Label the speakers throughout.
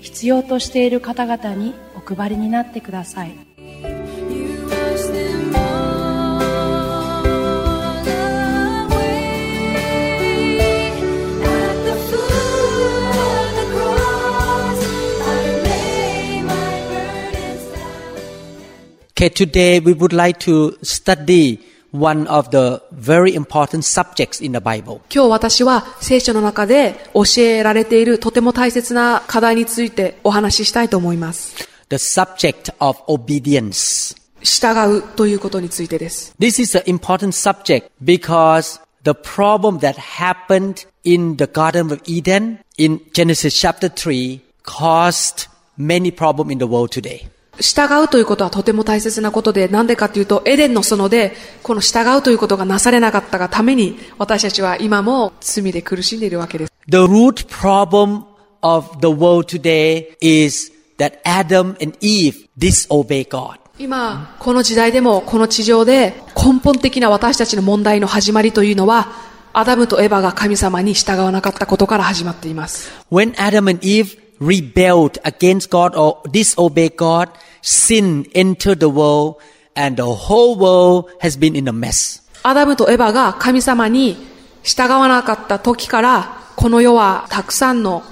Speaker 1: 必要としている方々にお配りになってください
Speaker 2: Okay, today we would like to study one of the very important subjects in the Bible.
Speaker 3: 今日私は聖書の中で教えられているとても大切な課題についてお話ししたいと思います。
Speaker 2: The subject of obedience.
Speaker 3: 従うということについてです。
Speaker 2: This is an important subject because the problem that happened in the Garden of Eden in Genesis chapter 3 caused many problems in the world today.
Speaker 3: 従うということはとても大切なことで、なんでかというと、エデンの園で、この従うということがなされなかったがために、私たちは今も罪で苦しんでいるわけです。
Speaker 2: The root problem of the world today is that Adam and Eve disobey God.
Speaker 3: 今、この時代でも、この地上で根本的な私たちの問題の始まりというのは、アダムとエヴァが神様に従わなかったことから始まっています。
Speaker 2: When Adam and Eve rebelled against God or disobeyed God, sin entered the world and the whole world has been in a mess.
Speaker 3: アダムとエヴァが神様に従わなかった時から、この世はたくさんの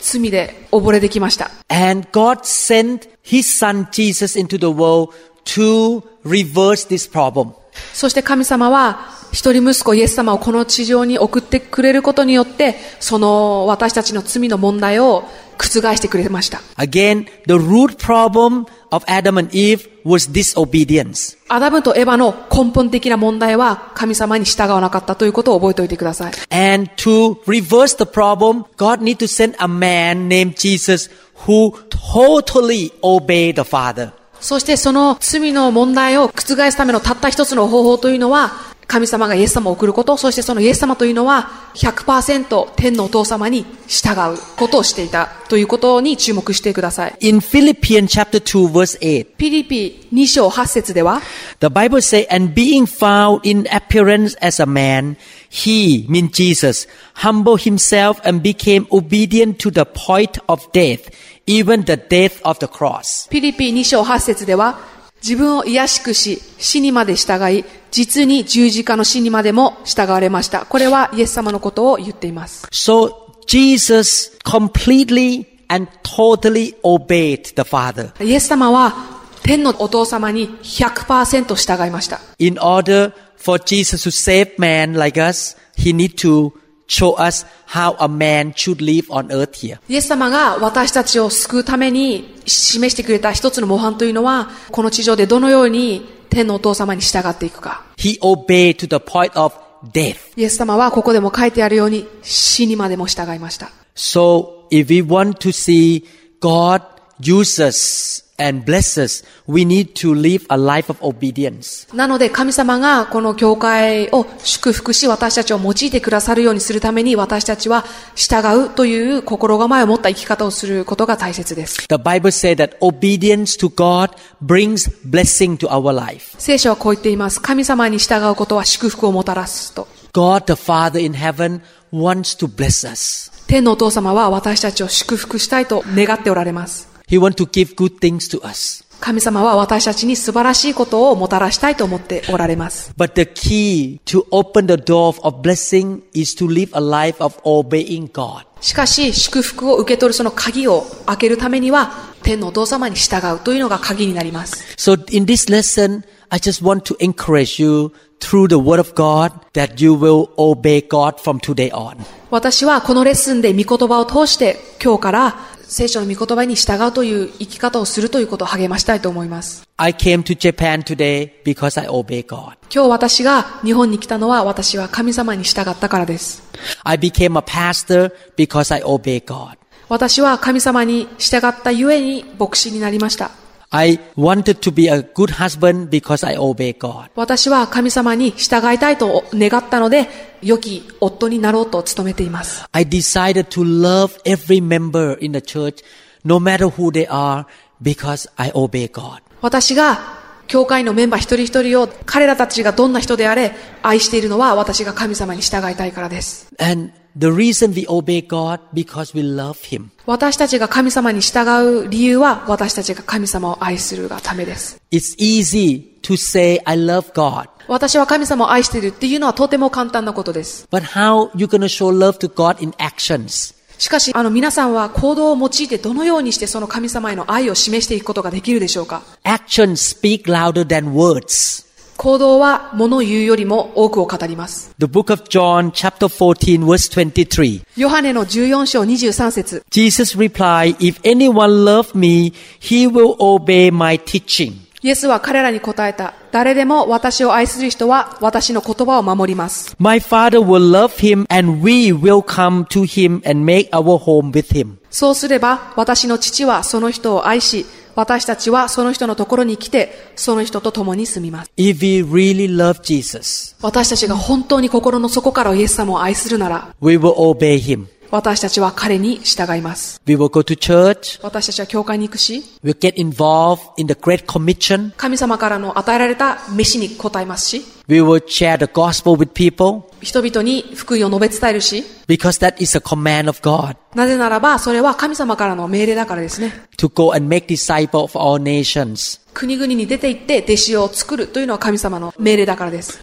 Speaker 3: 罪で溺れてきました。
Speaker 2: And God sent His Son Jesus into the world to reverse this problem.
Speaker 3: そして神様は、一人息子イエス様をこの地上に送ってくれることによって、その私たちの罪の問題を覆してくれました。
Speaker 2: Again, the root problem of Adam and Eve was disobedience.
Speaker 3: アダムとエヴァの根本的な問題は神様に従わなかったということを覚えておいてください。
Speaker 2: And to reverse the problem, God need to send a man named Jesus who totally obeyed the Father.
Speaker 3: そしてその罪の問題を覆すためのたった一つの方法というのは、神様がイエス様を送ること、そしてそのイエス様というのは100%天のお父様に従うことをしていたということに注目してください。
Speaker 2: In Philippians chapter 2 verse 8,
Speaker 3: ピリピ2章8節では、
Speaker 2: the Bible say, and being found in appearance as a man, he, mean Jesus, humbled himself and became obedient to the point of death, even the death of the cross.
Speaker 3: ピリピ2章8節では、自分を癒しくし、死にまで従い、実に十字架の死にまでも従われました。これはイエス様のことを言っています。
Speaker 2: So Jesus completely and totally obeyed the Father
Speaker 3: イエス様は天のお父様に100%従いました。
Speaker 2: in order for Jesus to save man like us, he need to show us how a man should live on earth here.
Speaker 3: イエス様が私たちを救うために示してくれた一つの模範というのは、この地上でどのように天のお父様に従っていくか。
Speaker 2: He obeyed to the point of death.
Speaker 3: イエス様はここでも書いてあるように死にまでも従いました。
Speaker 2: So if we want to see God use us and bless us, we need to live a life of obedience.
Speaker 3: なので神様がこの教会を祝福し私たちを用いてくださるようにするために私たちは従うという心構えを持った生き方をすることが大切です。
Speaker 2: The Bible says that obedience to God brings blessing to our life.
Speaker 3: 聖書はこう言っています。神様に従うことは祝福をもたらすと。
Speaker 2: God the Father in heaven wants to bless us.
Speaker 3: 天のお父様は私たちを祝福したいと願っておられます。
Speaker 2: He wants to give good things to us.
Speaker 3: 神様は私たちに素晴らしいことをもたらしたいと思っておられます。
Speaker 2: But the key to open the door of blessing is to live a life of obeying God.
Speaker 3: しかし、祝福を受け取るその鍵を開けるためには、天のお父様に従うというのが鍵になります。
Speaker 2: So in this lesson, I just want to encourage you through the word of God that you will obey God from today on.
Speaker 3: 私はこのレッスンで御言葉を通して今日から 聖書の御言葉に従うという生き方をするということを励ましたいと思います。
Speaker 2: I came to Japan today because I obey God.
Speaker 3: 今日私が日本に来たのは私は神様に従ったからです。
Speaker 2: I became a pastor because I obey God.
Speaker 3: 私は神様に従ったゆえに牧師になりました。
Speaker 2: I wanted to be a good husband because I obey God.
Speaker 3: 私は神様に従いたいと願ったので、良き夫になろうと努めています。
Speaker 2: I decided to love every member in the church, no matter who they are, because I obey God.
Speaker 3: 私が教会のメンバー一人一人を彼らたちがどんな人であれ愛しているのは私が神様に従いたいからです。
Speaker 2: And the reason we obey God because we love Him.
Speaker 3: 私たちが神様に従う理由は私たちが神様を愛するがためです。
Speaker 2: It's easy to say I love God,
Speaker 3: 私は神様を愛しているっていうのはとても簡単なことです。
Speaker 2: but how you gonna show love to God in actions?
Speaker 3: しかし、あの皆さんは行動を用いてどのようにしてその神様への愛を示していくことができるでしょうか
Speaker 2: Actions speak louder than words.
Speaker 3: 行動は物を言うよりも多くを語ります。
Speaker 2: The book of John, chapter 14, verse 23.
Speaker 3: ヨハネの14章23節
Speaker 2: Jesus replied, If anyone love me, he will obey my teaching.
Speaker 3: イエスは彼らに答えた。誰でも私を愛する人は私の言葉を守ります。
Speaker 2: My Father will love him and we will come to him and make our home with him.
Speaker 3: そうすれば私の父はその人を愛し、私たちはその人のところに来て、その人と共に住みます。
Speaker 2: If we really love Jesus,
Speaker 3: 私たちが本当に心の底からイエス様を愛するなら、
Speaker 2: we will obey him.
Speaker 3: 私たちは彼に従います。
Speaker 2: We will go to church.
Speaker 3: 私たちは教会に行くし、
Speaker 2: We'll get involved in the Great Commission.
Speaker 3: 神様からの与えられた飯に応えますし、
Speaker 2: We will share the gospel with people
Speaker 3: 人々に福音を述べ伝えるし、
Speaker 2: because that is a command of God
Speaker 3: なぜならばそれは神様からの命令だからですね。
Speaker 2: to go and make disciples of all nations.
Speaker 3: 国々に出て行って弟子を作るというのは神様の命令だからです。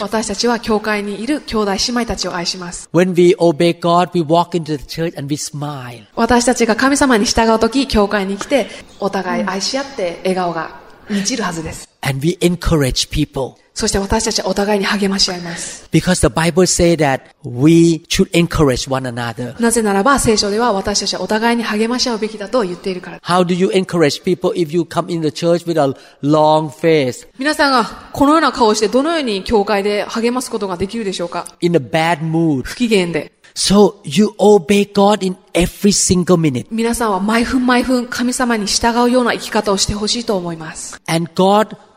Speaker 3: 私たちは教会にいる兄弟姉妹たちを愛します。私たちが神様に従うとき、教会に来て、お互い愛し合って笑顔が満ちるはずです。そして私たちはお互いに励まし合います。
Speaker 2: Because the Bible says that we should encourage one another.
Speaker 3: なぜならば聖書では私たちはお互いに励まし合うべきだと言っているから。
Speaker 2: How do you encourage people if you come in the church with a long face,
Speaker 3: 皆さんがこのような顔をしてどのように教会で励ますことができるでしょうか
Speaker 2: in a bad mood?
Speaker 3: 不機嫌で。
Speaker 2: So you obey God in every single minute.
Speaker 3: 皆さんは毎分毎分神様に従うような生き方をしてほしいと思います。
Speaker 2: And God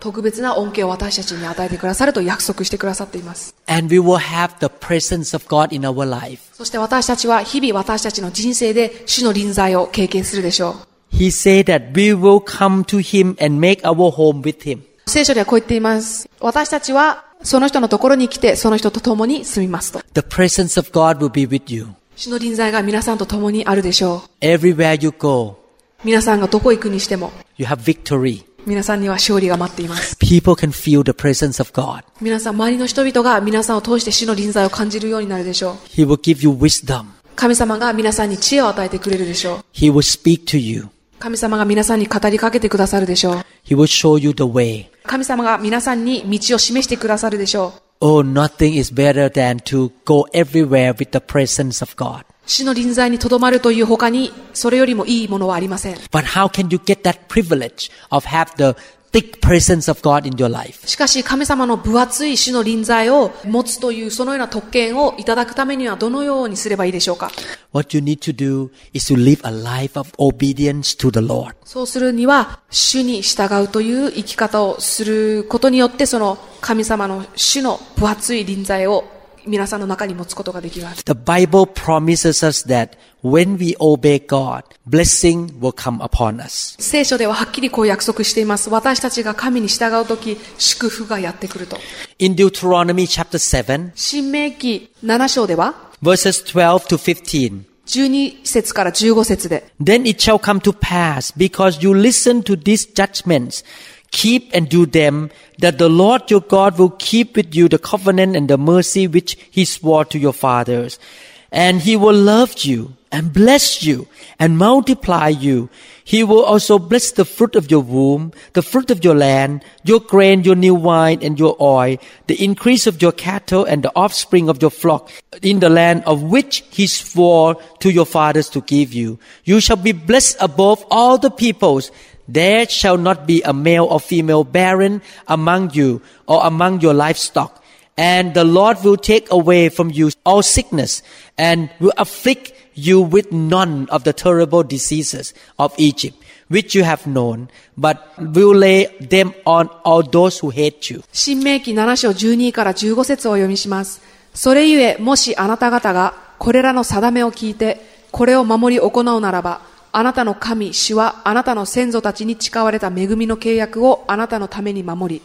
Speaker 3: 特別な恩恵を私たちに与えてくださると約束してくださっています。そして私たちは日々私たちの人生で主の臨在を経験するでしょう。聖書ではこう言っています。私たちはその人のところに来てその人と共に住みますと。主の臨在が皆さんと共にあるでしょう。皆さんがどこ行くにしても。皆さんには勝利が待っています。
Speaker 2: People can feel the presence of God.
Speaker 3: 皆さん、周りの人々が皆さんを通して主の臨在を感じるようになるでしょう。
Speaker 2: He will give you wisdom.
Speaker 3: 神様が皆さんに知恵を与えてくれるでしょう。
Speaker 2: He will speak to you.
Speaker 3: 神様が皆さんに語りかけてくださるでしょう。
Speaker 2: He will show you the way.
Speaker 3: 神様が皆さんに道を示してくださるでしょう。
Speaker 2: Oh, nothing is better than to go everywhere with the presence of God.
Speaker 3: 主の臨在にとどまるという他に、それよりもいいものはありません。しかし神様の分厚い主の臨在を持つというそのような特権をいただくためにはどのようにすればいいでしょうかそうするには主に従うという生き方をすることによってその神様の主の分厚い臨在を皆さんの中に持つことができます。
Speaker 2: The Bible promises us that when we obey God, blessing will come upon us.
Speaker 3: 聖書でははっきりこう約束しています。私たちが神に従うとき、祝福がやってくると。
Speaker 2: In Deuteronomy chapter 7,
Speaker 3: 新明記7章では、
Speaker 2: verses 12 to 15.
Speaker 3: 12節から15節で、
Speaker 2: Then it shall come to pass, because you listen to these judgments, keep and do them, that the Lord your God will keep with you the covenant and the mercy which he swore to your fathers. And he will love you and bless you and multiply you. He will also bless the fruit of your womb, the fruit of your land, your grain, your new wine, and your oil, the increase of your cattle and the offspring of your flock in the land of which he swore to your fathers to give you. You shall be blessed above all the peoples. There shall not be a male or female barren among you or among your livestock. And the Lord will take away from you all sickness and will afflict you with none of the terrible diseases of Egypt, which you have known, but will lay them on all those who hate you.
Speaker 3: 新明記7章12から15節をお読みします。それゆえ、もしあなた方がこれらの定めを聞いて、これを守り行うならば、 あなたの神、主はあなたの先祖たちに誓われた恵みの契約をあなたのために守り、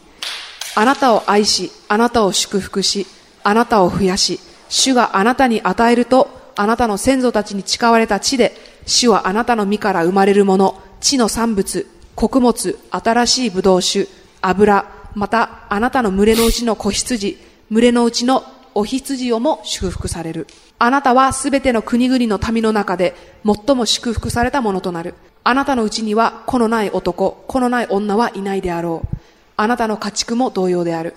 Speaker 3: あなたを愛し、あなたを祝福し、あなたを増やし、主があなたに与えると、あなたの先祖たちに誓われた地で、主はあなたの身から生まれるもの、地の産物、穀物、新しい葡萄酒、油、またあなたの群れのうちの子羊、群れのうちのお羊をも祝福される。あなたはすべての国々の民の中で最も祝福されたものとなる。あなたのうちには子のない男、子のない女はいないであろう。あなたの家畜も同様である。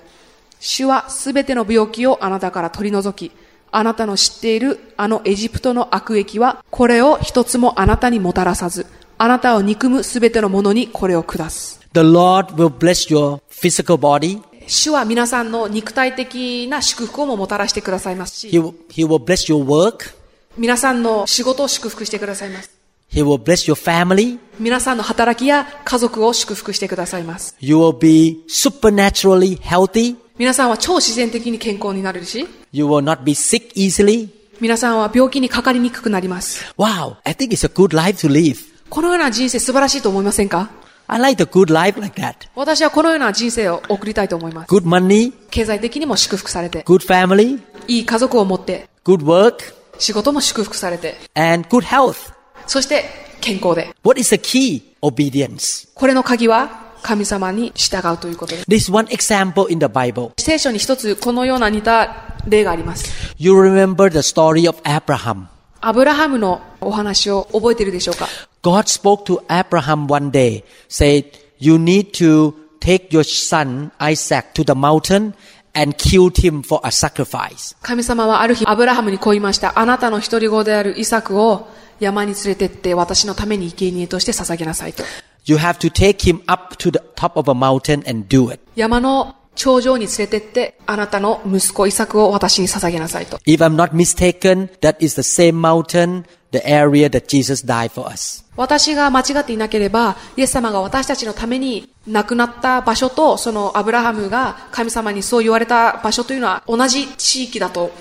Speaker 3: 主はすべての病気をあなたから取り除き、あなたの知っているあのエジプトの悪役は、これを一つもあなたにもたらさず、あなたを憎むすべてのものにこれを下す。
Speaker 2: The Lord will bless your physical body.
Speaker 3: 主は皆さんの肉体的な祝福をももたらしてくださいますし、
Speaker 2: He will, he will bless your work.
Speaker 3: 皆さんの仕事を祝福してくださいます。
Speaker 2: He will bless your family.
Speaker 3: 皆さんの働きや家族を祝福してくださいます。
Speaker 2: You will be supernaturally healthy.
Speaker 3: 皆さんは超自然的に健康になれるし、
Speaker 2: You will not be sick easily.
Speaker 3: 皆さんは病気にかかりにくくなります。
Speaker 2: Wow, I think it's a good life to live.
Speaker 3: このような人生素晴らしいと思いませんか
Speaker 2: I like the good life like that.
Speaker 3: 私はこのような人生を送りたいと思います。
Speaker 2: Good money,
Speaker 3: 経済的にも祝福されて、
Speaker 2: good family,
Speaker 3: いい家族を持って、
Speaker 2: good work,
Speaker 3: 仕事も祝福されて、
Speaker 2: and good health.
Speaker 3: そして健康で。
Speaker 2: What is the key? Obedience.
Speaker 3: これの鍵は神様に従うということです。
Speaker 2: This one example in the Bible.
Speaker 3: 聖書に一つこのような似た例があります。
Speaker 2: You remember the story of Abraham.
Speaker 3: アブラハムのお話を覚えているでしょうか
Speaker 2: God spoke to Abraham one day, said, You need to take your son Isaac to the mountain and kill him for a sacrifice.
Speaker 3: 神様はある日アブラハムにこう言いました。あなたの一人子であるイサクを山に連れてって私のために生贄として捧げなさいと。
Speaker 2: You have to take him up to the top of a mountain and do it.
Speaker 3: 山の頂上に連れてってあなたの息子イサクを私に捧げなさいと。
Speaker 2: If I'm not mistaken, that is the same mountain, the area that Jesus died for us.
Speaker 3: 私が間違っていなければ、イエス様が私たちのために亡くなった場所と、そのアブラハムが神様にそう言われた場所というのは同じ地域だと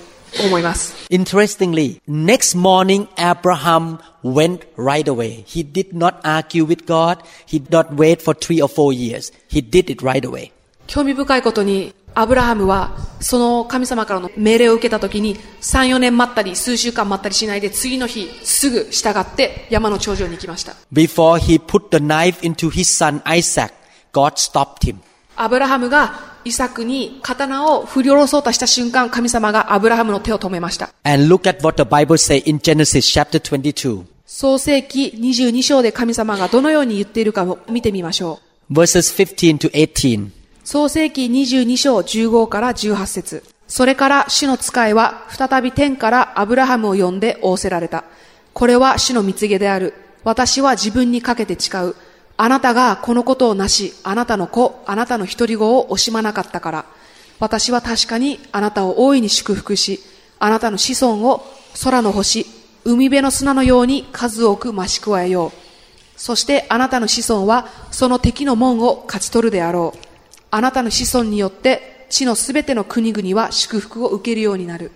Speaker 3: 思います。
Speaker 2: Interestingly, next morning, Abraham went right away. He did not argue with God. He did not wait for three or four years. He did it right away.
Speaker 3: 興味深いことに、アブラハムは、その神様からの命令を受けた時に、3、4年待ったり、数週間待ったりしないで、次の日、すぐ従って山の頂上に行きました。
Speaker 2: Before he put the knife into his son Isaac, God stopped him.
Speaker 3: アブラハムがイサクに刀を振り下ろそうとした瞬間、神様がアブラハムの手を止めました。
Speaker 2: And look at what the Bible says in Genesis chapter 22,
Speaker 3: 創世記22章で神様がどのように言っているかを見てみましょう。
Speaker 2: verses 15 to 18.
Speaker 3: 創世記22章15から18節それから主の使いは再び天からアブラハムを呼んで仰せられた。これは主の蜜げである。私は自分にかけて誓う。あなたがこのことをなし、あなたの子、あなたの一人子を惜しまなかったから。私は確かにあなたを大いに祝福し、あなたの子孫を空の星、海辺の砂のように数多く増し加えよう。そしてあなたの子孫はその敵の門を勝ち取るであろう。あなたの子孫によって地のすべての国々は祝福を受けるようになる。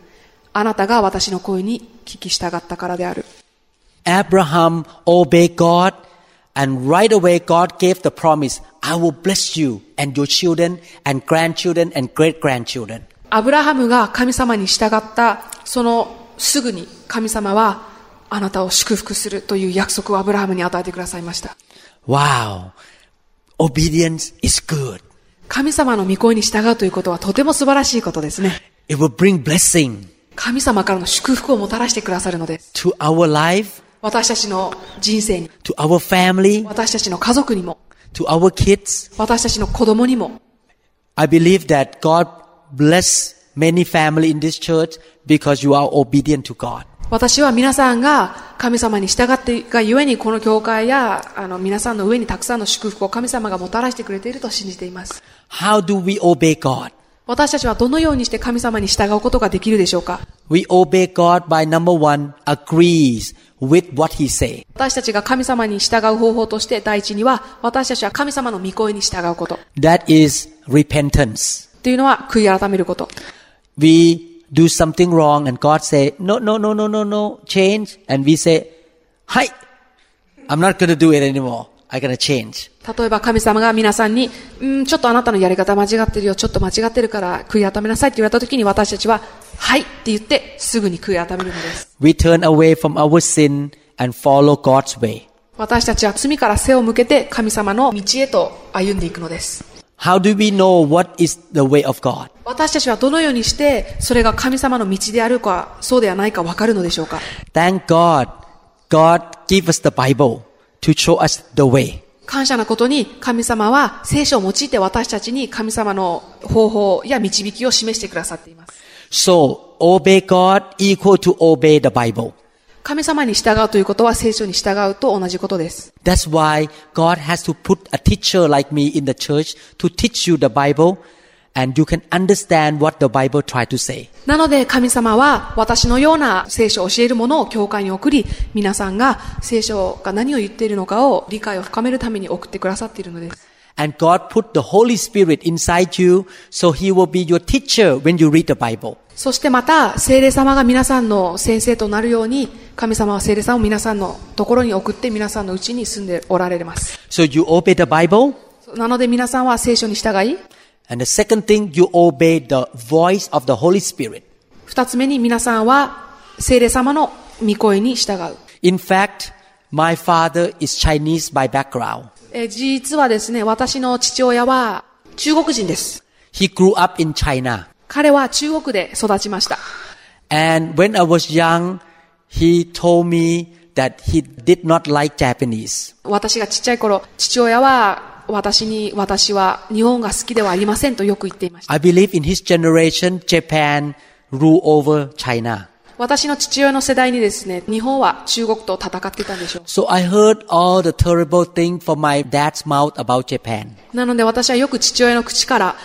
Speaker 3: あなたが私の声に聞き従ったからである。
Speaker 2: Abraham obeyed God, and right away God gave the promise, I will bless you and your children and grandchildren and great grandchildren.
Speaker 3: アブラハムが神様に従ったそのすぐに神様はあなたを祝福するという約束をアブラハムに与えてくださいました。
Speaker 2: Wow. Obedience is good.
Speaker 3: 神様の御声に従うということはとても素晴らしいことですね。
Speaker 2: It will bring blessing.
Speaker 3: 神様からの祝福をもたらしてくださるのです。
Speaker 2: to our life,
Speaker 3: 私たちの人生に、
Speaker 2: to our family,
Speaker 3: 私たちの家族にも、
Speaker 2: to our kids.
Speaker 3: 私たちの子供にも、
Speaker 2: I believe that God bless many family in this church because you are obedient to God.
Speaker 3: 私は皆さんが神様に従ってがゆえにこの教会やあの皆さんの上にたくさんの祝福を神様がもたらしてくれていると信じています。
Speaker 2: How do we obey God?
Speaker 3: 私たちはどのようにして神様に従うことができるでしょうか
Speaker 2: We obey God by number one, agrees with what He say.
Speaker 3: 私たちが神様に従う方法として第一には私たちは神様の御声に従うこと。
Speaker 2: That is repentance.
Speaker 3: というのは悔い改めること。
Speaker 2: We do something wrong and God say, no, no, no, no, no, no, change. And we say, hi, I'm not going to do it anymore. I'm going to change.
Speaker 3: 例えば神様が皆さんに、うん、ちょっとあなたのやり方間違ってるよ、ちょっと間違ってるから悔い改めなさいって言われた時に私たちは、はいって言ってすぐに悔い改めるのです。
Speaker 2: We turn away from our sin and follow God's way.
Speaker 3: 私たちは罪から背を向けて神様の道へと歩んでいくのです。
Speaker 2: How do we know what is the way of God?
Speaker 3: 私たちはどのようにしてそれが神様の道であるか、そうではないかわかるのでしょうか
Speaker 2: ？Thank God. God give us the Bible to show us the way.
Speaker 3: 感謝なことに神様は聖書を用いて私たちに神様の方法や導きを示してくださっています。
Speaker 2: So, obey God equal to obey the Bible.
Speaker 3: 神様に従うということは聖書に従うと同じことです。
Speaker 2: That's why God has to put a teacher like me in the church to teach you the Bible and you can understand what the Bible try to say.
Speaker 3: なので神様は私のような聖書を教えるものを教会に送り、皆さんが聖書が何を言っているのかを理解を深めるために送ってくださっているのです。
Speaker 2: And God put the Holy Spirit inside you so He will be your teacher when you read the Bible.
Speaker 3: そしてまた、聖霊様が皆さんの先生となるように、神様は聖霊さんを皆さんのところに送って皆さんのうちに住んでおられます。
Speaker 2: So you obey the Bible?
Speaker 3: なので皆さんは聖書に従い、
Speaker 2: And the second thing, you obey the voice of the Holy Spirit.
Speaker 3: 二つ目に皆さんは聖霊様の御声に従う。
Speaker 2: In fact, my father is Chinese by background.
Speaker 3: えー実はですね、私の父親は中国人です。
Speaker 2: He grew up in China.
Speaker 3: 彼は中国で育ちました。
Speaker 2: And when I was young, he told me that he did not like Japanese.
Speaker 3: 私がちっちゃい頃、父親は私に、私は日本が好きではありませんとよく言っていました。
Speaker 2: I believe in his generation, Japan rule over China.
Speaker 3: 私の父親の世代にですね、日本は中国と戦っていたんでしょう。
Speaker 2: So I heard all the terrible things from my dad's mouth about Japan.
Speaker 3: なので私はよく父親の口から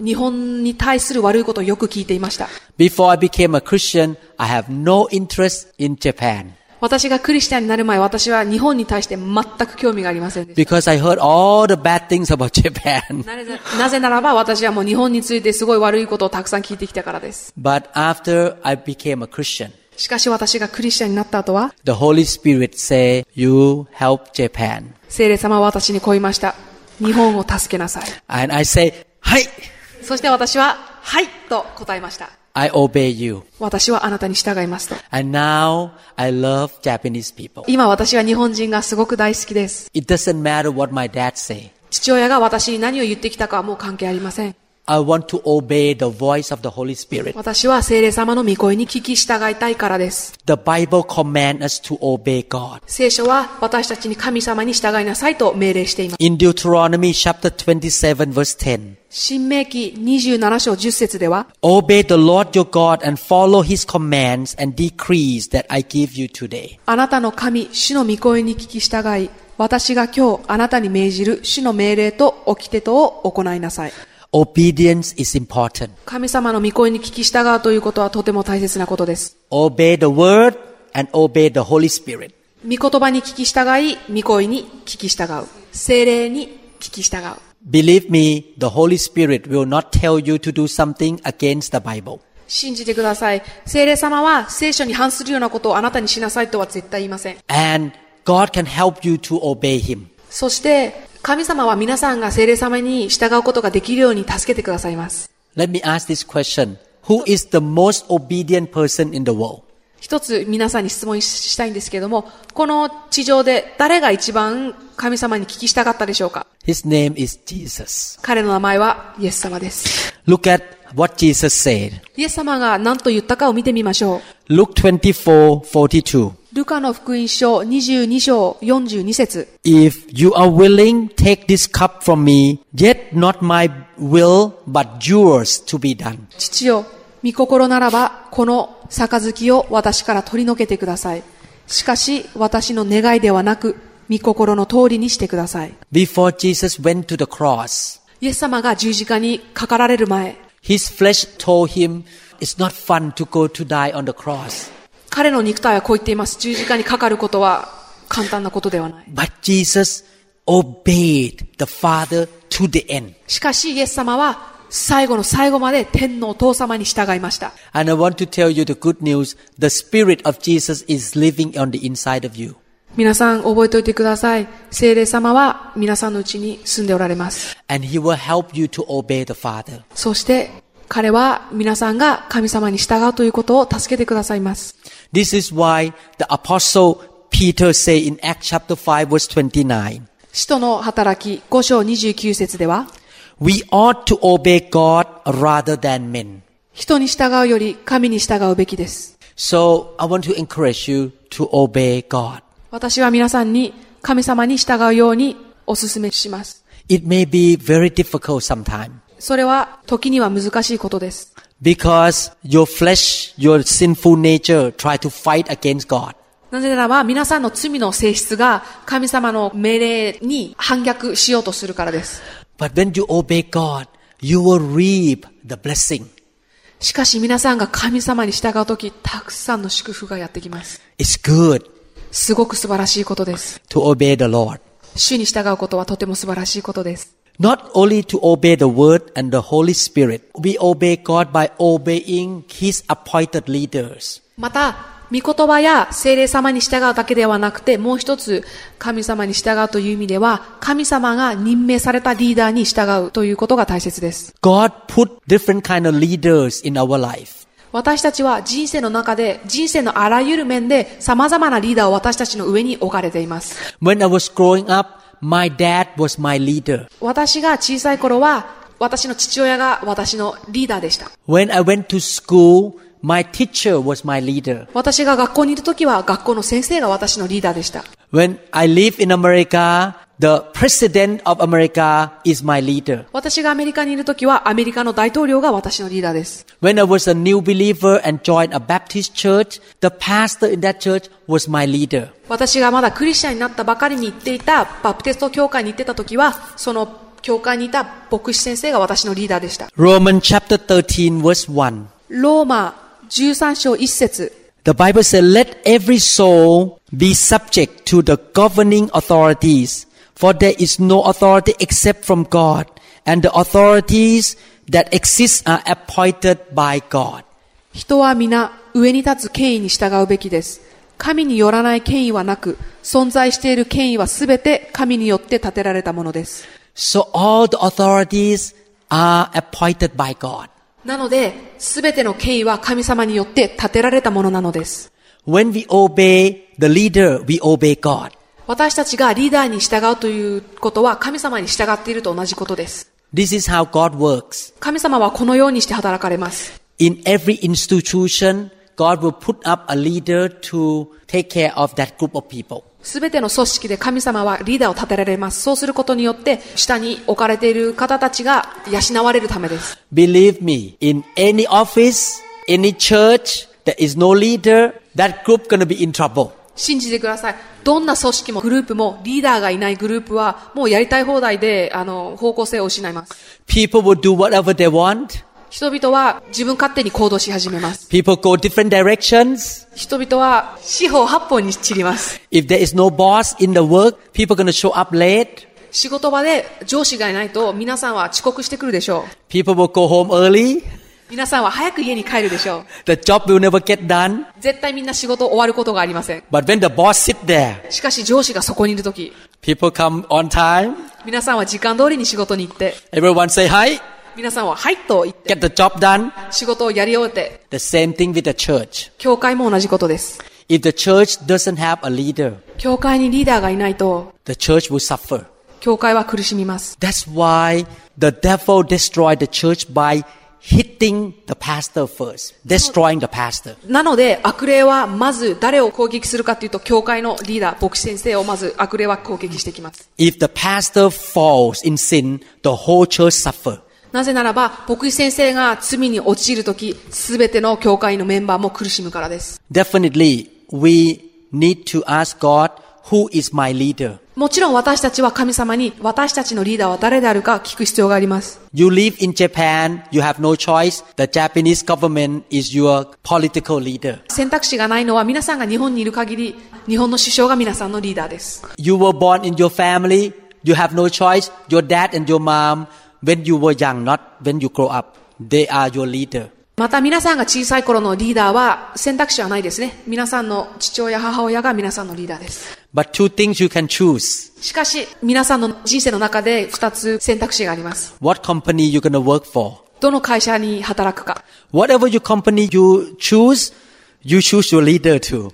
Speaker 3: 日本に対する悪いことをよく聞いていました。
Speaker 2: Before I became a Christian, I have no interest in Japan
Speaker 3: 私がクリスチャンになる前、私は日本に対して全く興味がありませんでした。
Speaker 2: because I heard all the bad things about Japan.
Speaker 3: なぜなぜならば私はもう日本についてすごい悪いことをたくさん聞いてきたからです。
Speaker 2: But after I became a Christian,
Speaker 3: しかし私がクリスチャンになった後は、
Speaker 2: the Holy Spirit say, you help Japan.
Speaker 3: 聖霊様は私にこう言いました。日本を助けなさい。
Speaker 2: And I say, hi,
Speaker 3: そして私は、はいと答えました。
Speaker 2: I obey you.
Speaker 3: 私はあなたに従いますと。
Speaker 2: And now I love Japanese people.
Speaker 3: 今私は日本人がすごく大好きです。
Speaker 2: It doesn't matter what my dad say.
Speaker 3: 父親が私に何を言ってきたかはもう関係ありません。
Speaker 2: I want to obey the voice of the Holy Spirit.
Speaker 3: 私は聖霊様の御声に聞き従いたいからです。
Speaker 2: The Bible commands us to obey God.
Speaker 3: 聖書は私たちに神様に従いなさいと命令しています。
Speaker 2: In Deuteronomy chapter 27 verse 10,
Speaker 3: 新明記27章10節では、
Speaker 2: obey the Lord your God and follow his commands and decrees that I give you today.
Speaker 3: あなたの神、主の御声に聞き従い、私が今日あなたに命じる主の命令と掟とを行いなさい。
Speaker 2: Obedience is important.
Speaker 3: 神様の御声に聞き従うということはとても大切なことです。
Speaker 2: Obey the word and obey the Holy Spirit.
Speaker 3: 御言葉に聞き従い、御声に聞き従う。精霊に聞き従う。
Speaker 2: Believe me, the Holy Spirit will not tell you to do something against the Bible.
Speaker 3: 信じてください。精霊様は聖書に反するようなことをあなたにしなさいとは絶対言いません。
Speaker 2: And God can help you to obey him.
Speaker 3: そして、神様は皆さんが精霊様に従うことができるように助けてくださいます。
Speaker 2: Let me ask this question. Who is the most obedient person in the world?
Speaker 3: 一つ皆さんに質問したいんですけれども、この地上で誰が一番神様に聞き従ったでしょうか
Speaker 2: ？His name is Jesus.
Speaker 3: 彼の名前はイエス様です。
Speaker 2: Look at what Jesus said.
Speaker 3: イエス様が何と言ったかを見てみましょう。
Speaker 2: Luke 24, 42.
Speaker 3: ルカの福音書22章42節
Speaker 2: If you are willing, take this cup from me, yet not my will, but yours to be done.
Speaker 3: 父よ、御心ならば、この杯を私から取り除けてください。しかし、私の願いではなく、御心の通りにしてください。
Speaker 2: Before Jesus went to the cross,
Speaker 3: イエス様が十字架にかかられる前、
Speaker 2: his flesh told him, it's not fun to go to die on the cross.
Speaker 3: 彼の肉体はこう言っています。十字架にかかることは簡単なことではない。
Speaker 2: But Jesus obeyed the Father to the end.
Speaker 3: しかし、イエス様は最後の最後まで天のお父様に従いました。
Speaker 2: And I want to tell you the good news. The Spirit of Jesus is living on the inside of you.
Speaker 3: 皆さん覚えておいてください。聖霊様は皆さんのうちに住んでおられます。そして、彼は皆さんが神様に従うということを助けてくださいます。
Speaker 2: This is why the apostle Peter say in Acts chapter 5 verse 29,
Speaker 3: 使徒の働き5章29節では、
Speaker 2: we ought to obey God rather than men.
Speaker 3: 人に従うより神に従うべきです。
Speaker 2: So I want to encourage you to obey God.
Speaker 3: 私は皆さんに神様に従うようにお勧めします。
Speaker 2: It may be very difficult sometimes
Speaker 3: それは時には難しいことです。
Speaker 2: because your flesh, your sinful nature try to fight against God.
Speaker 3: なぜならば皆さんの罪の性質が神様の命令に反逆しようとするからです。
Speaker 2: But when you obey God, you will reap the blessing.
Speaker 3: しかし皆さんが神様に従うとき、たくさんの祝福がやってきます。
Speaker 2: It's good
Speaker 3: すごく素晴らしいことです。
Speaker 2: to obey the Lord.
Speaker 3: 主に従うことはとても素晴らしいことです。
Speaker 2: Not only to obey the word and the Holy Spirit, we obey God by obeying His appointed leaders.
Speaker 3: また、御言葉や精霊様に従うだけではなくて、もう一つ、神様に従うという意味では、神様が任命されたリーダーに従うということが大切です。
Speaker 2: God put different kind of leaders in our life.
Speaker 3: 私たちは人生の中で、人生のあらゆる面で様々なリーダーを私たちの上に置かれています。
Speaker 2: When I was growing up, my dad was my leader.
Speaker 3: 私が小さい頃は、私の父親が私のリーダーでした。
Speaker 2: When I went to school, my teacher was my leader.
Speaker 3: 私が学校にいるときは、学校の先生が私のリーダーでした。
Speaker 2: When I live in America, the president of America is my leader.
Speaker 3: 私がアメリカにいるときは、アメリカの大統領が私のリーダーです。
Speaker 2: When I was a new believer and joined a Baptist church, the pastor in that church was my leader.
Speaker 3: 私がまだクリスチャンになったばかりに行っていたバプテスト教会に行ってた時は、その教会にいた牧師先生が私のリーダーでした。
Speaker 2: Romans chapter 13 verse 1.
Speaker 3: ローマ13章1節
Speaker 2: The Bible says, let every soul be subject to the governing authorities, For there is no authority except from God, and the authorities that exist are appointed by God.
Speaker 3: 人は皆上に立つ権威に従うべきです。神によらない権威はなく、存在している権威はすべて神によって立てられたものです。
Speaker 2: So all the authorities are appointed by God.
Speaker 3: なので、すべての権威は神様によって立てられたものなのです。
Speaker 2: When we obey the leader, we obey God.
Speaker 3: 私たちがリーダーに従うということは神様に従っていると同じことです。
Speaker 2: This is how God works.
Speaker 3: 神様はこのようにして働かれます。
Speaker 2: In every institution, God will put up a leader to take care of that group of people.
Speaker 3: すべての組織で神様はリーダーを立てられます。そうすることによって、下に置かれている方たちが養われるためです。
Speaker 2: Believe me, in any office, any church, there is no leader, that group gonna be in trouble.
Speaker 3: 信じてください。どんな組織もグループもリーダーがいないグループはもうやりたい放題で、あの、方向性を失います。
Speaker 2: People will do whatever they want.
Speaker 3: 人々は自分勝手に行動し始めます。
Speaker 2: People go different directions.
Speaker 3: 人々は四方八方に散ります。
Speaker 2: If there is no boss in the work, people gonna show up late.
Speaker 3: 仕事場で上司がいないと皆さんは遅刻してくるでしょう。
Speaker 2: People will go home early.
Speaker 3: 皆さんは早く家に帰るでしょう。
Speaker 2: The job will never get done.
Speaker 3: 絶対みんな仕事終わることがありません。
Speaker 2: But when the boss sit there,
Speaker 3: しかし上司がそこにいるとき、
Speaker 2: people come on time.
Speaker 3: 皆さんは時間通りに仕事に行って、
Speaker 2: Everyone say hi.
Speaker 3: 皆さんははいと言って、
Speaker 2: Get the job done.
Speaker 3: 仕事をやり終えて、
Speaker 2: The same thing with the church.
Speaker 3: 教会も同じことです。
Speaker 2: If the church doesn't have a leader,
Speaker 3: 教会にリーダーがいないと、
Speaker 2: the church will suffer.
Speaker 3: 教会は苦しみます。
Speaker 2: That's why the devil destroyed the church by hitting the pastor first, destroying the pastor.
Speaker 3: なので、悪霊はまず誰を攻撃するかというと、教会のリーダー、牧師先生をまず悪霊は攻撃してきます。
Speaker 2: If the pastor falls in sin, the whole church suffer.
Speaker 3: なぜならば、牧師先生が罪に陥るとき、すべての教会のメンバーも苦しむからです。
Speaker 2: Definitely, we need to ask God, who is my leader?
Speaker 3: もちろん私たちは神様に、私たちのリーダーは誰であるか聞く必要があります。
Speaker 2: You live in Japan, you have no choice. The Japanese government is your political leader.
Speaker 3: 選択肢がないのは皆さんが日本にいる限り、日本の首相が皆さんのリーダーです。
Speaker 2: You were born in your family, you have no choice. Your dad and your mom, when you were young, not when you grow up, they are your leader.
Speaker 3: また皆さんが小さい頃のリーダーは選択肢はないですね。皆さんの父親、母親が皆さんのリーダーです。
Speaker 2: But two things you can choose.
Speaker 3: しかし、皆さんの人生の中で二つ選択肢があります。
Speaker 2: What company you're gonna work for?
Speaker 3: どの会社に働くか。
Speaker 2: Whatever your company you choose, you choose your leader too.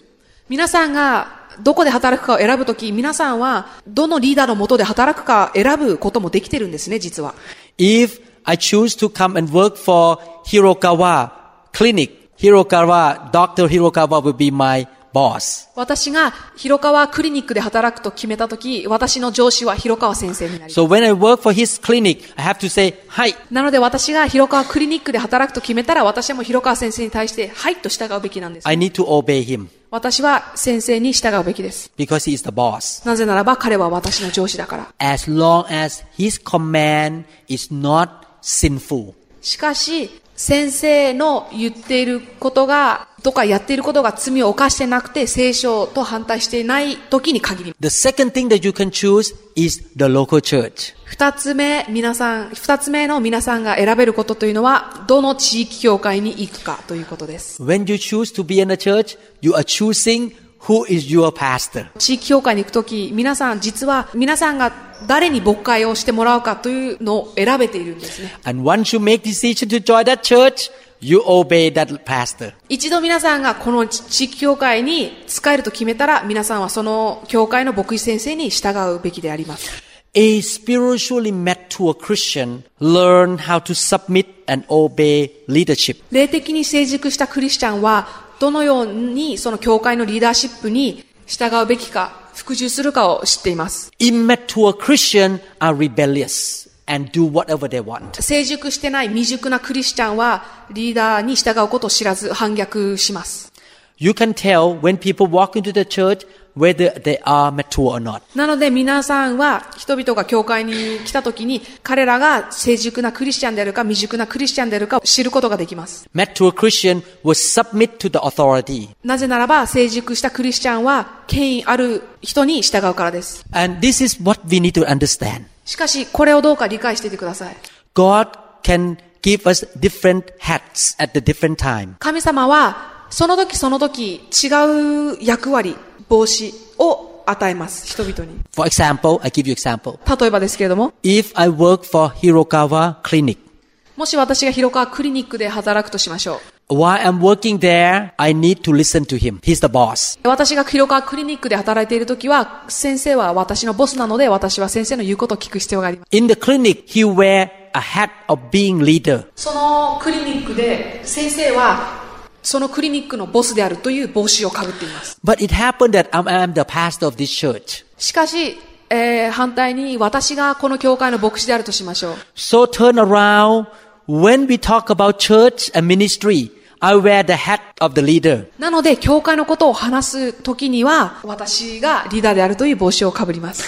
Speaker 3: 皆さんがどこで働くかを選ぶとき、皆さんはどのリーダーのもとで働くか選ぶこともできてるんですね、実は。
Speaker 2: If I choose to come and work for Hirokawa Clinic, Hirokawa, Dr. Hirokawa will be my boss.
Speaker 3: 私が広川クリニックで働くと決めたとき、私の上司は広川先生になります。
Speaker 2: So when I work for his clinic, I have to say, hi.
Speaker 3: なので私が広川クリニックで働くと決めたら、私はもう広川先生に対して、はいと従うべきなんです。
Speaker 2: I need to obey him
Speaker 3: 私は先生に従うべきです。
Speaker 2: because he is the boss.
Speaker 3: なぜならば彼は私の上司だから。
Speaker 2: As long as his command is not sinful.
Speaker 3: しかし、先生の言っていることが、とかやっていることが罪を犯してなくて、聖書と反対していない時に限り。
Speaker 2: The second thing that you can choose is the local church.
Speaker 3: 二つ目、皆さん、二つ目の皆さんが選べることというのは、どの地域教会に行くかということです。
Speaker 2: When you choose to be in a church, you are choosing Who is your pastor?
Speaker 3: 地域協会に行くとき、皆さん、実は皆さんが誰に牧会をしてもらうかというのを選べているんですね。一度皆さんがこの地域協会に使えると決めたら、皆さんはその協会の牧師先生に従うべきであります。霊的に成熟したクリスチャンはどのようにその教会のリーダーシップに従うべきか、服従するかを知っています。
Speaker 2: Immature Christians are rebellious and do whatever they want.
Speaker 3: 成熟してない未熟なクリスチャンは、リーダーに従うことを知らず反逆します。
Speaker 2: You can tell when people walk into the church whether they are mature or not.
Speaker 3: なので皆さんは人々が教会に来た時に彼らが成熟なクリスチャンであるか未熟なクリスチャンであるかを知ることができます。
Speaker 2: Mature Christian will submit to the authority.
Speaker 3: なぜならば成熟したクリスチャンは権威ある人に従うからです。
Speaker 2: And this is what we need to understand.
Speaker 3: しかしこれをどうか理解していてください。
Speaker 2: God can give us different hats at the different time.
Speaker 3: 神様はその時その時違う役割、帽子を与えます。人々に。
Speaker 2: For example, I give you example.
Speaker 3: 例えばですけれども、
Speaker 2: If I work for Hirokawa Clinic,
Speaker 3: もし私が広川クリニックで働くとしましょう。
Speaker 2: while I'm working there, I need to listen to him. He's the boss.
Speaker 3: 私が広川クリニックで働いている時は、先生は私のボスなので、私は先生の言うことを聞く必要があります。
Speaker 2: In the clinic, he wear a hat of being leader.
Speaker 3: そのクリニックで、先生は、そのクリニックのボスであるという帽子をかぶっています。しかし、えー、反対に私がこの教会の牧師であるとしましょう。なので、教会のことを話すときには、私がリーダーであるという帽子をかぶります。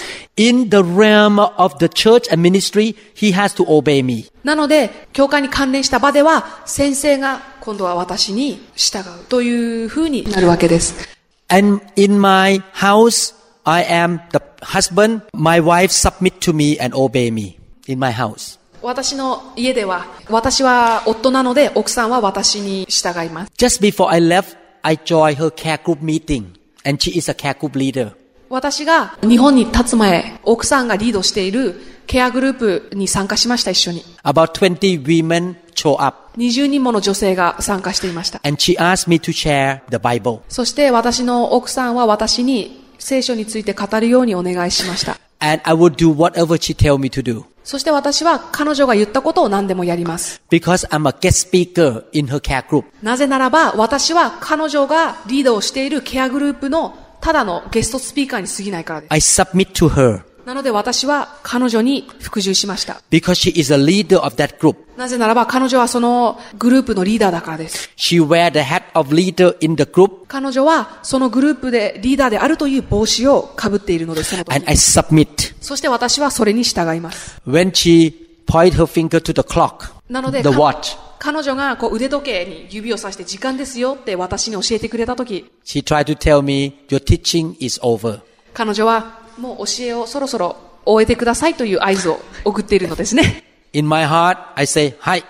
Speaker 3: なので、教会に関連した場では、先生が今度は私に従うという風になるわけです。
Speaker 2: And in my house, I am the husband. My wife submit to me and obey me in my house.
Speaker 3: 私の家では、私は夫なので、奥さんは私に従います。
Speaker 2: Just before I left, I joined her care group meeting. And she is a care group leader.
Speaker 3: 私が日本に立つ前、奥さんがリードしているケアグループに参加しました、一緒に。
Speaker 2: About 20 women show up.
Speaker 3: 20人もの女性が参加していました。
Speaker 2: And she asked me to share the Bible.
Speaker 3: そして私の奥さんは私に聖書について語るようにお願いしました。
Speaker 2: And I would do whatever she tell me to do.
Speaker 3: そして私は彼女が言ったことを何でもやります。
Speaker 2: because I'm a guest speaker in her care group.
Speaker 3: なぜならば、私は彼女がリードをしているケアグループのただのゲストスピーカーに過ぎないからです。
Speaker 2: I submit to her
Speaker 3: なので私は彼女に服従しました。
Speaker 2: because she is a leader of that group.
Speaker 3: なぜならば彼女はそのグループのリーダーだからです。
Speaker 2: She wear the hat of leader in the group
Speaker 3: 彼女はそのグループでリーダーであるという帽子をかぶっているのです。
Speaker 2: and I submit.
Speaker 3: そして私はそれに従います。
Speaker 2: When she point her finger to the clock,
Speaker 3: なので、
Speaker 2: the
Speaker 3: か
Speaker 2: watch,
Speaker 3: 彼女がこう腕時計に指をさして時間ですよって私に教えてくれた時、
Speaker 2: she tried to tell me, your teaching is over.
Speaker 3: 彼女はもう教えをそろそろ終えてくださいという合図を送っているのですね。
Speaker 2: In my heart, I say, hi,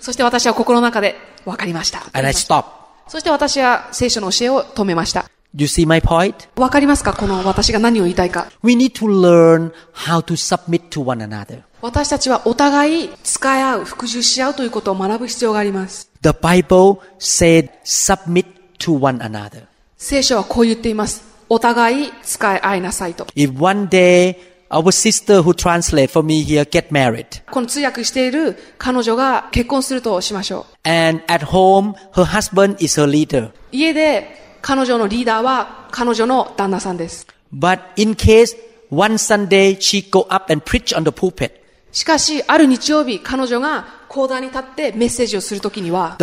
Speaker 3: そして私は心の中で分かりました。
Speaker 2: and I stop.
Speaker 3: そして私は聖書の教えを止めました。
Speaker 2: You see my point?
Speaker 3: 分かりますか？この私が何を言いたいか
Speaker 2: ？We need to learn how to submit to one another.
Speaker 3: 私たちはお互い使い合う、服従し合うということを学ぶ必要があります。
Speaker 2: The Bible said submit to one another.
Speaker 3: 聖書はこう言っています。お互い使い合いなさいと。
Speaker 2: If one day our sister who translate for me here get married
Speaker 3: この通訳している彼女が結婚するとしましょう。
Speaker 2: and at home her husband is her leader.
Speaker 3: 家で彼女のリーダーは彼女の旦那さんです。
Speaker 2: But in case one Sunday she go up and preach on the pulpit,
Speaker 3: しかし、ある日曜日、彼女が講談に立ってメッセージをするときには、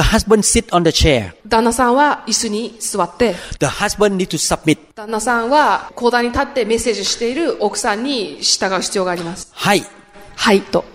Speaker 3: 旦那さんは椅子に座って、旦那さんは講談に立ってメッセージしている奥さんに従う必要があります。はい。
Speaker 2: はい、と。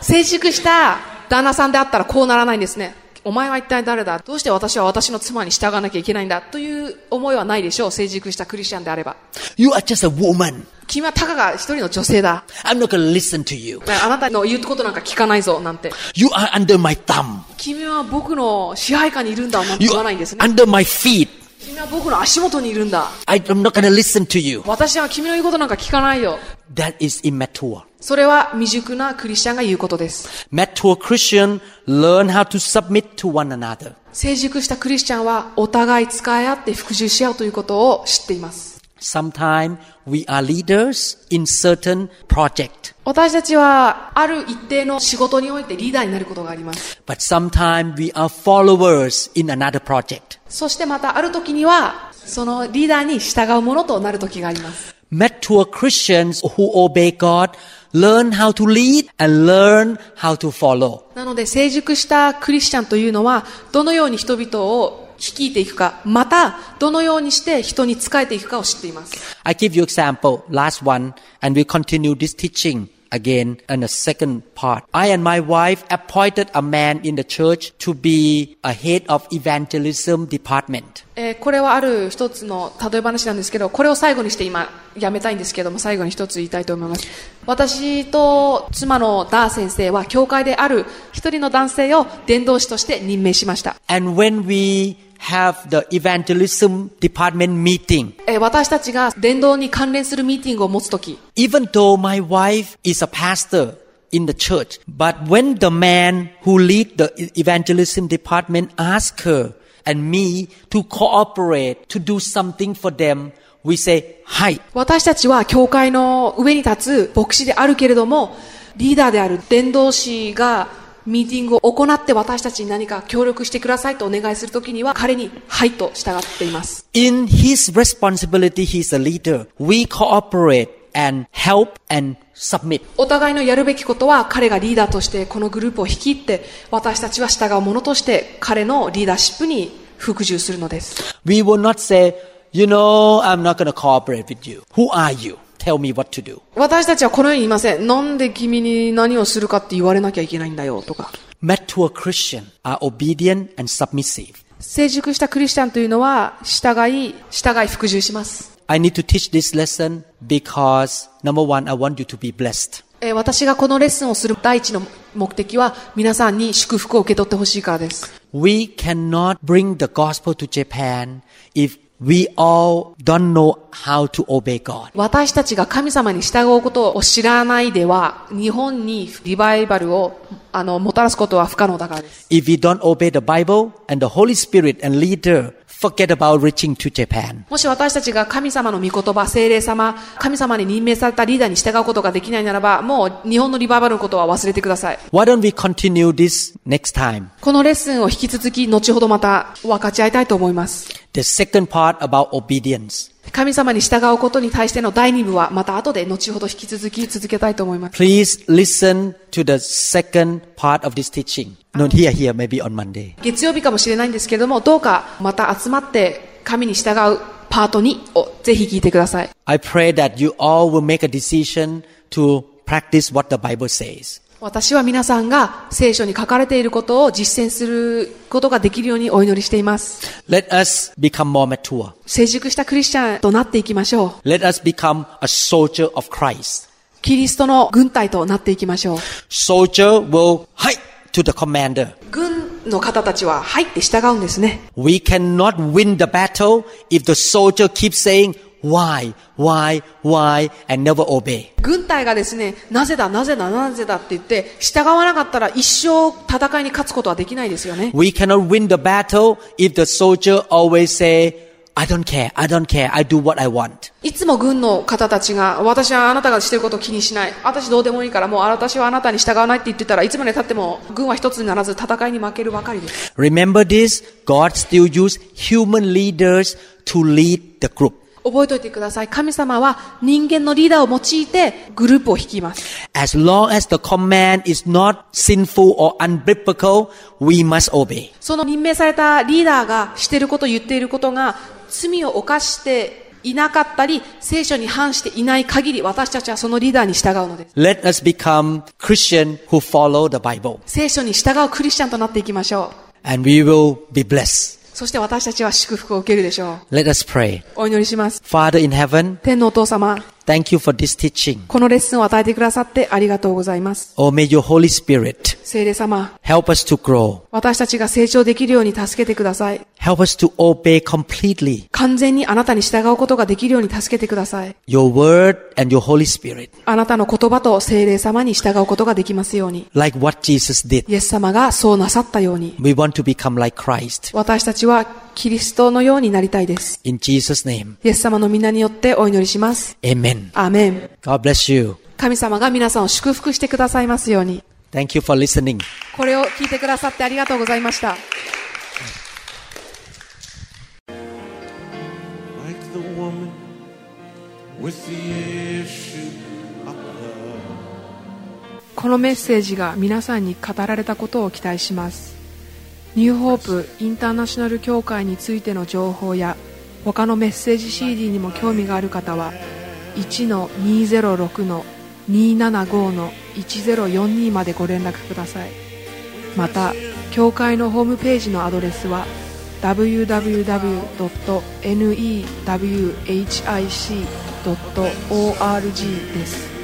Speaker 3: 成熟した旦那さんであったらこうならないんですね。お前は一体誰だ？どうして私は私の妻に従わなきゃいけないんだ？という思いはないでしょう。成熟したクリスチャンであれば。
Speaker 2: You are just a woman.
Speaker 3: 君はたかが一人の女性だ。
Speaker 2: I'm not to listen to you.
Speaker 3: あなたの言うことなんか聞かないぞ、なんて。
Speaker 2: You are under my thumb.
Speaker 3: 君は僕の支配下にいるんだ、なんて言わないんですね。
Speaker 2: under my feet.
Speaker 3: 君は僕の足元にいるんだ。
Speaker 2: I'm not to listen to you.
Speaker 3: 私は君の言うことなんか聞かないよ。
Speaker 2: That is immature.
Speaker 3: それは未熟なクリスチャンが言うことです。成熟したクリスチャンはお互い使い合って復讐し合うということを知っています。私たちはある一定の仕事においてリーダーになることがあります。そしてまたある時にはそのリーダーに従うものとなる時があります。
Speaker 2: Learn how to lead and learn how to follow.
Speaker 3: なので成熟したクリスチャンというのはどのように人々を率いていくか、またどのようにして人に仕えていくかを知っています。
Speaker 2: I give you example, last one, and we continue this teaching again in the second part. I and my wife appointed a man in the church to be a head of evangelism department.
Speaker 3: えーこれはある一つの例え話なんですけど、これを最後にして今やめたいんですけども、最後に一つ言いたいと思います。私と妻のダー先生は、教会である一人の男性を伝道師として任命しました。
Speaker 2: And when we have the evangelism department meeting,
Speaker 3: えー私たちが伝道に関連するミーティングを持つとき、
Speaker 2: even though my wife is a pastor in the church, but when the man who lead the evangelism department asks her and me to cooperate to do something for them, we say, hi.
Speaker 3: 私たちは教会の上に立つ牧師であるけれども、リーダーである伝道師が ミーティングを行って私たちに何か協力してくださいとお願いするときには彼にはいと従っています。
Speaker 2: In his responsibility, he's a leader. We cooperate and help and submit.
Speaker 3: お互いのやるべきことは彼がリーダーとしてこのグループを率いて私たちは従う者として彼のリーダーシップに服従するのです。
Speaker 2: We will not say, you know, I'm not going to cooperate with you. Who are you? Tell me what to do.
Speaker 3: 私たちはこのように言いません。なんで君に何をするかって言われなきゃいけないんだよとか。
Speaker 2: Mature Christians are obedient and submissive.
Speaker 3: 成熟したクリスチャンというのは従い、従い服従します。
Speaker 2: I need to teach this lesson because number one, I want you to be blessed.
Speaker 3: えー私がこのレッスンをする第一の目的は皆さんに祝福を受け取ってほしいからです。
Speaker 2: We cannot bring the gospel to Japan if we all don't know how to obey God.
Speaker 3: 私たちが神様に従うことを知らないでは、日本にリバイバルをあのもたらすことは不可能だからです。
Speaker 2: If we don't obey the Bible and the Holy Spirit and leader forget about reaching to Japan.
Speaker 3: もし私たちが神様の御言葉、精霊様、神様に任命されたリーダーに従うことができないならば、もう日本のリバイバルのことは忘れてください。
Speaker 2: Why don't we continue this next time?
Speaker 3: このレッスンを引き続き、後ほどまた分かち合いたいと思います。
Speaker 2: The second part about obedience.
Speaker 3: 神様に従うことに対しての第二部は、また後で後ほど引き続き続けたいと思います。
Speaker 2: Please listen to the second part of this teaching. Not here, here, maybe on Monday.
Speaker 3: 月曜日かもしれないんですけども、どうかまた集まって神に従うパート2をぜひ聞いてください。
Speaker 2: I pray that you all will make a decision to practice what the Bible says.
Speaker 3: 私は皆さんが聖書に書かれていることを実践することができるようにお祈りしています。
Speaker 2: Let us become more mature.
Speaker 3: 成熟したクリスチャンとなっていきましょう。
Speaker 2: Let us become a soldier of Christ.
Speaker 3: キリストの軍隊となっていきましょう。
Speaker 2: Soldier will hide to the commander.
Speaker 3: 軍の方たちは入って従うんですね。
Speaker 2: We cannot win the battle if the soldier keeps saying, why, why, why, and never obey.
Speaker 3: 軍隊がですね、なぜだ、なぜだ、なぜだって言って、従わなかったら一生戦いに勝つことはできないですよね。
Speaker 2: We cannot win the battle if the soldier always say, I don't care, I don't care, I do what I want.
Speaker 3: いつも軍の方たちが、私はあなたがしてることを気にしない。私どうでもいいから、もう私はあなたに従わないって言ってたらいつまで経っても軍は一つにならず戦いに負けるばかりです。
Speaker 2: Remember this, God still use human leaders to lead the group.
Speaker 3: 覚えておいてください。神様は人間のリーダーを用いてグループを率います。
Speaker 2: As long as the command is not sinful or unbiblical, we must obey.
Speaker 3: その任命されたリーダーがしていること、言っていることが罪を犯していなかったり、聖書に反していない限り、私たちはそのリーダーに従うのです。
Speaker 2: Let us become Christian who follow the Bible
Speaker 3: 聖書に従うクリスチャンとなっていきましょう。
Speaker 2: and we will be blessed.
Speaker 3: そして私たちは祝福を受けるでしょう。
Speaker 2: Let us pray.
Speaker 3: お祈りします。
Speaker 2: Father in heaven,
Speaker 3: 天のお父様、
Speaker 2: thank you for this teaching.
Speaker 3: このレッスンを与えてくださってありがとうございます。
Speaker 2: Oh, may your Holy Spirit
Speaker 3: 聖霊様、
Speaker 2: help us to grow.
Speaker 3: 私たちが成長できるように助けてください。
Speaker 2: Help us to obey completely
Speaker 3: 完全にあなたに従うことができるように助けてください。
Speaker 2: your word and your Holy Spirit,
Speaker 3: あなたの言葉と聖霊様に従うことができますように。
Speaker 2: like what Jesus did.
Speaker 3: イエス様がそうなさったように。
Speaker 2: We want to become like Christ.
Speaker 3: 私たちはキリストのようになりたいです。
Speaker 2: In Jesus' name,
Speaker 3: イエス様の皆によってお祈りします。
Speaker 2: amen.
Speaker 3: アーメン。
Speaker 2: God bless you.
Speaker 3: 神様が皆さんを祝福してくださいますように。
Speaker 2: Thank you for listening.
Speaker 3: これを聞いてくださってありがとうございました。
Speaker 4: like the woman with the issue of blood.
Speaker 3: このメッセージが皆さんに語られたことを期待しますニューホープインターナショナル協会についての情報や他のメッセージ CD にも興味がある方は1-206-275-1042までご連絡ください。また教会のホームページのアドレスは www.newhic.org です。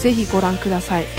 Speaker 3: ぜひご覧ください「